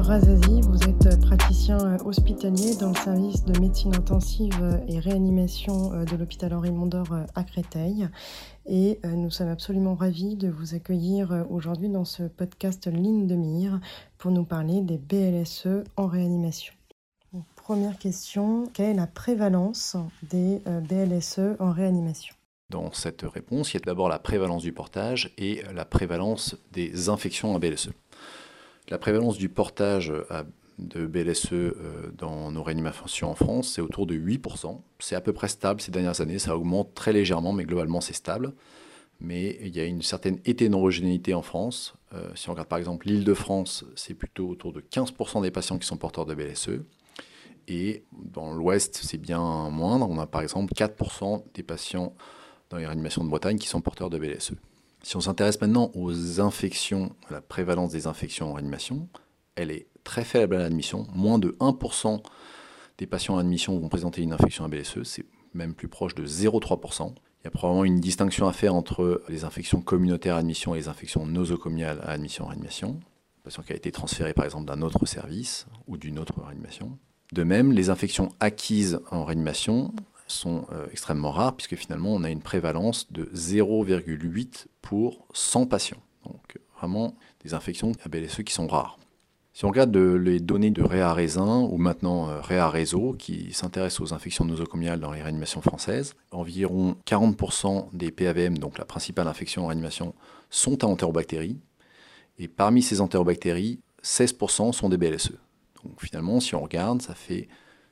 Razazi, vous êtes praticien euh, hospitalier dans le service de médecine intensive euh, et réanimation euh, de l'hôpital Henri Mondor à Créteil. Et nous sommes absolument ravis de vous accueillir aujourd'hui dans ce podcast Ligne de mire pour nous parler des BLSE en réanimation. première question, quelle est la prévalence des BLSE en réanimation? Dans cette réponse, il y a d'abord la prévalence du portage et la prévalence des infections à BLSE. La prévalence du portage de BLSE euh, dans nos réanimations en France, c'est autour de 8%. C'est à peu près stable ces dernières années, ça augmente très légèrement, mais globalement c'est stable. Mais il y a une certaine hétérogénéité en France. Euh, si on regarde par exemple l'île de France, c'est plutôt autour de 15% des patients qui sont porteurs de BLSE. Et dans l'ouest, c'est bien moindre. On a par exemple 4% des patients dans les réanimations de Bretagne qui sont porteurs de BLSE. Si on s'intéresse maintenant aux infections, à la prévalence des infections en réanimation, elle est très faible à l'admission. Moins de 1% des patients en admission vont présenter une infection à BLSE, c'est même plus proche de 0,3%. Il y a probablement une distinction à faire entre les infections communautaires à admission et les infections nosocomiales à admission en réanimation. Patient qui a été transféré par exemple d'un autre service ou d'une autre réanimation. De même, les infections acquises en réanimation, sont euh, extrêmement rares, puisque finalement, on a une prévalence de 0,8 pour 100 patients. Donc, vraiment des infections à BLSE qui sont rares. Si on regarde les données de Réa Raisin, ou maintenant euh, Réa Réseau, qui s'intéresse aux infections nosocomiales dans les réanimations françaises, environ 40% des PAVM, donc la principale infection en réanimation, sont à entérobactéries. Et parmi ces entérobactéries, 16% sont des BLSE. Donc finalement, si on regarde, ça fait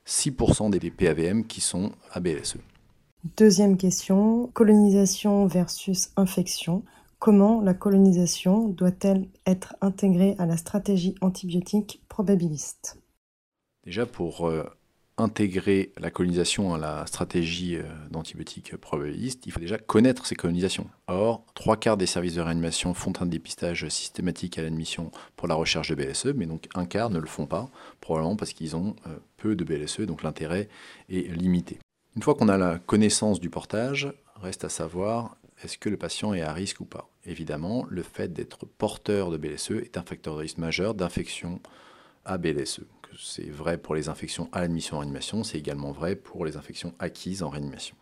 6% des PAVM qui sont à BLSE. Deuxième question, colonisation versus infection. Comment la colonisation doit-elle être intégrée à la stratégie antibiotique probabiliste? Déjà, pour euh, intégrer la colonisation à la stratégie euh, d'antibiotiques probabiliste, il faut déjà connaître ces colonisations. Or, trois quarts des services de réanimation font un dépistage systématique à l'admission pour la recherche de BSE, mais donc un quart ne le font pas, probablement parce qu'ils ont euh, peu de BSE, donc l'intérêt est limité. Une fois qu'on a la connaissance du portage, reste à savoir est-ce que le patient est à risque ou pas. Évidemment, le fait d'être porteur de BSE est un facteur de risque majeur d'infection à BLSE c'est vrai pour les infections à l'admission en réanimation, c'est également vrai pour les infections acquises en réanimation.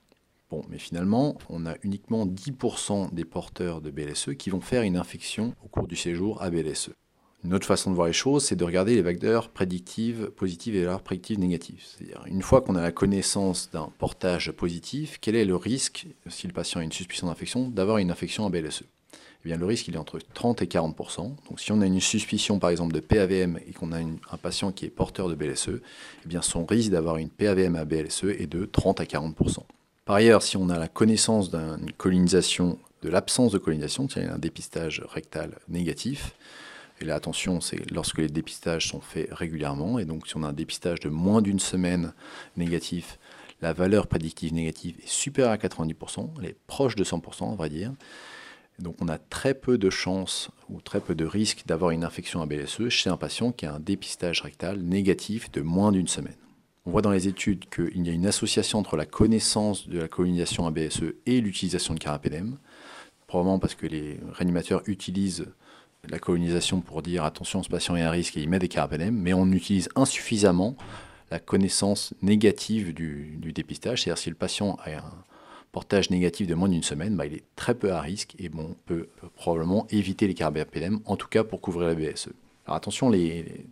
Bon, mais finalement, on a uniquement 10% des porteurs de BLSE qui vont faire une infection au cours du séjour à BLSE. Une autre façon de voir les choses, c'est de regarder les vecteurs prédictives positives et les valeurs prédictives négatives. C'est-à-dire, une fois qu'on a la connaissance d'un portage positif, quel est le risque, si le patient a une suspicion d'infection, d'avoir une infection à BLSE eh bien, le risque il est entre 30 et 40 Donc si on a une suspicion par exemple de PAVM et qu'on a un patient qui est porteur de BLSE, eh bien, son risque d'avoir une PAVM à BLSE est de 30 à 40% Par ailleurs, si on a la connaissance d'une colonisation, de l'absence de colonisation, c'est un dépistage rectal négatif, et là, attention, c'est lorsque les dépistages sont faits régulièrement. Et donc, si on a un dépistage de moins d'une semaine négatif, la valeur prédictive négative est supérieure à 90%, elle est proche de 100%, on va dire. Donc on a très peu de chances ou très peu de risques d'avoir une infection à BSE chez un patient qui a un dépistage rectal négatif de moins d'une semaine. On voit dans les études qu'il y a une association entre la connaissance de la colonisation à BSE et l'utilisation de carapédème, probablement parce que les réanimateurs utilisent la colonisation pour dire attention, ce patient est à risque et il met des carapédèmes, mais on utilise insuffisamment la connaissance négative du, du dépistage, c'est-à-dire si le patient a un, portage négatif de moins d'une semaine, bah, il est très peu à risque et bon, peut, probablement éviter les carbapenem, en tout cas pour couvrir la BSE. Alors attention,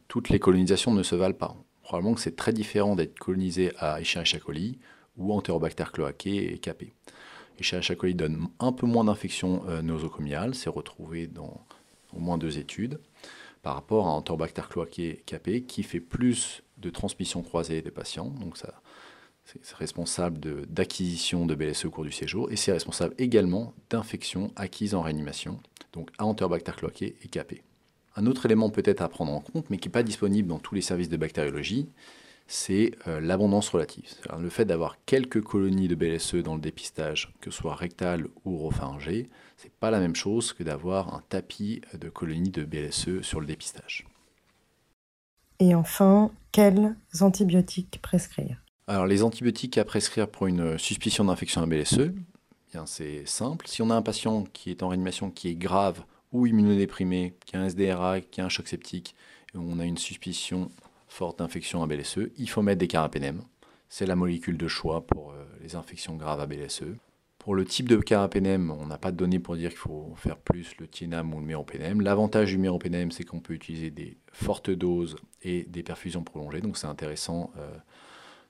toutes les colonisations ne se valent pas. Probablement que c'est très différent d'être colonisé à Escherichia coli ou Enterobacter cloacae et capé. Escherichia coli donne un peu moins d'infections euh, nosocomiales, c'est retrouvé dans au moins deux études, par rapport à Enterobacter cloacae et capé qui fait plus de transmission croisée des patients, donc ça c'est responsable d'acquisition de, BLSE au cours du séjour et c'est responsable également d'infections acquises en réanimation, donc à Enterobacter cloacae et capé. Un autre élément peut-être à prendre en compte, mais qui n'est pas disponible dans tous les services de bactériologie, c'est euh, l'abondance relative. Le fait d'avoir quelques colonies de BLSE dans le dépistage, que ce soit rectal ou oropharyngé, ce n'est pas la même chose que d'avoir un tapis de colonies de BLSE sur le dépistage. Et enfin, quels antibiotiques prescrire? Alors, les antibiotiques à prescrire pour une suspicion d'infection à BLSE, bien c'est simple. Si on a un patient qui est en réanimation qui est grave ou immunodéprimé, qui a un SDRA, qui a un choc septique, on a une suspicion forte d'infection à BLSE, il faut mettre des carapénèmes. C'est la molécule de choix pour euh, les infections graves à BLSE. Pour le type de carapénème, on n'a pas de données pour dire qu'il faut faire plus le TINAM ou le méropénème. L'avantage du méropénème, c'est qu'on peut utiliser des fortes doses et des perfusions prolongées, donc c'est intéressant, euh,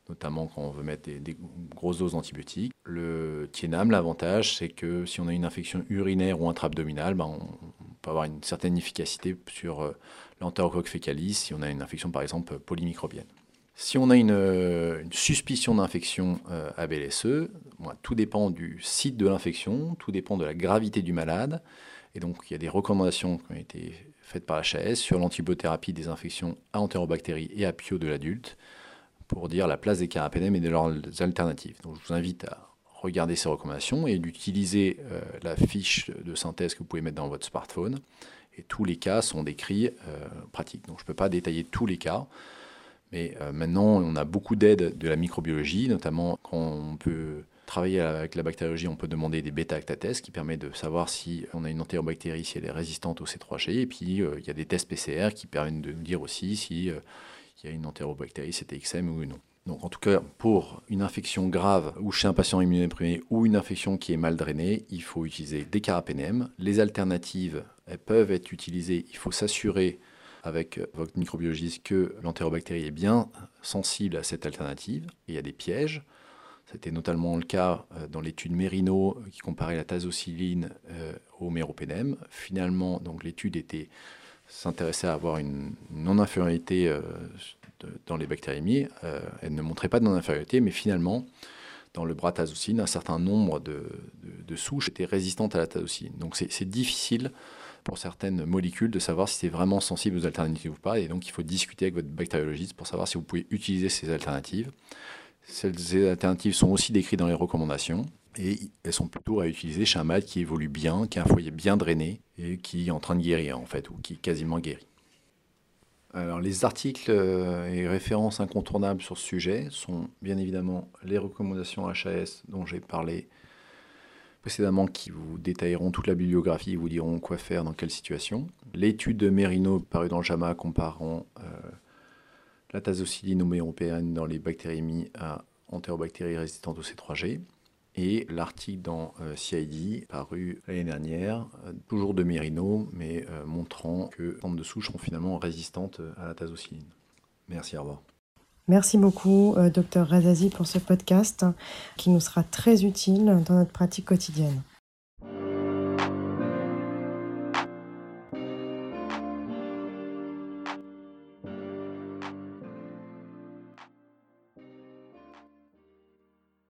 notamment quand on veut mettre des, grosses doses d'antibiotiques. Le TINAM, l'avantage, c'est que si on a une infection urinaire ou intra-abdominale, ben, on, peut avoir une certaine efficacité sur euh, l'entérocoque fécalis si on a une infection par exemple polymicrobienne. Si on a une, euh, suspicion d'infection euh, à BLSE, tout dépend du site de l'infection, tout dépend de la gravité du malade. Et donc, il y a des recommandations qui ont été faites par HAS sur l'antibiothérapie des infections à entérobactéries et à pio de l'adulte pour dire la place des carapénèmes et de leurs alternatives. Donc, je vous invite à regarder ces recommandations et d'utiliser euh, la fiche de synthèse que vous pouvez mettre dans votre smartphone. Et tous les cas sont décrits pratiques. Donc, je ne peux pas détailler tous les cas. Mais euh, maintenant, on a beaucoup d'aides de la microbiologie, notamment quand on peut travailler avec la bactériologie, on peut demander des bêta-actatests qui permet de savoir si on a une entérobactérie, si elle est résistante au C3G. Et puis, euh, il y a des tests PCR qui permettent de nous dire aussi si euh, il y a une entérobactérie CTXM ou non. Donc, en tout cas, pour une infection grave ou chez un patient immunodéprimé ou une infection qui est mal drainée, il faut utiliser des carapénèmes. Les alternatives, elles peuvent être utilisées. Il faut s'assurer avec votre microbiologiste que l'entérobactérie est bien sensible à cette alternative. il y a des pièges. C'était notamment le cas euh, dans l'étude Merino qui comparait la tazocilline euh, au méropénème. Finalement, l'étude était s'intéressait à avoir une non-infériorité euh, dans les bactériémies. elle ne montrait pas de non-infériorité, mais finalement, dans le bras tazocine, un certain nombre de, de souches étaient résistantes à la tazocilline. Donc c'est difficile pour certaines molécules de savoir si c'est vraiment sensible aux alternatives ou pas. Et donc, il faut discuter avec votre bactériologiste pour savoir si vous pouvez utiliser ces alternatives. Ces alternatives sont aussi décrites dans les recommandations et elles sont plutôt à utiliser chez un malade qui évolue bien, qui a un foyer bien drainé et qui est en train de guérir en fait, ou qui est quasiment guéri. Alors les articles euh, et références incontournables sur ce sujet sont bien évidemment les recommandations HAS dont j'ai parlé précédemment qui vous détailleront toute la bibliographie vous diront quoi faire dans quelle situation. L'étude de Merino parue dans JAMA comparant euh, la tazocilline européenne dans les bactériémies à entérobactéries résistantes au C3G. Et l'article dans euh, CID paru l'année dernière, euh, toujours de Merino, mais montrant que les de souches sont finalement résistantes à la tazocilline. Merci, au revoir. Merci beaucoup, euh, docteur Razazi, pour ce podcast qui nous sera très utile dans notre pratique quotidienne.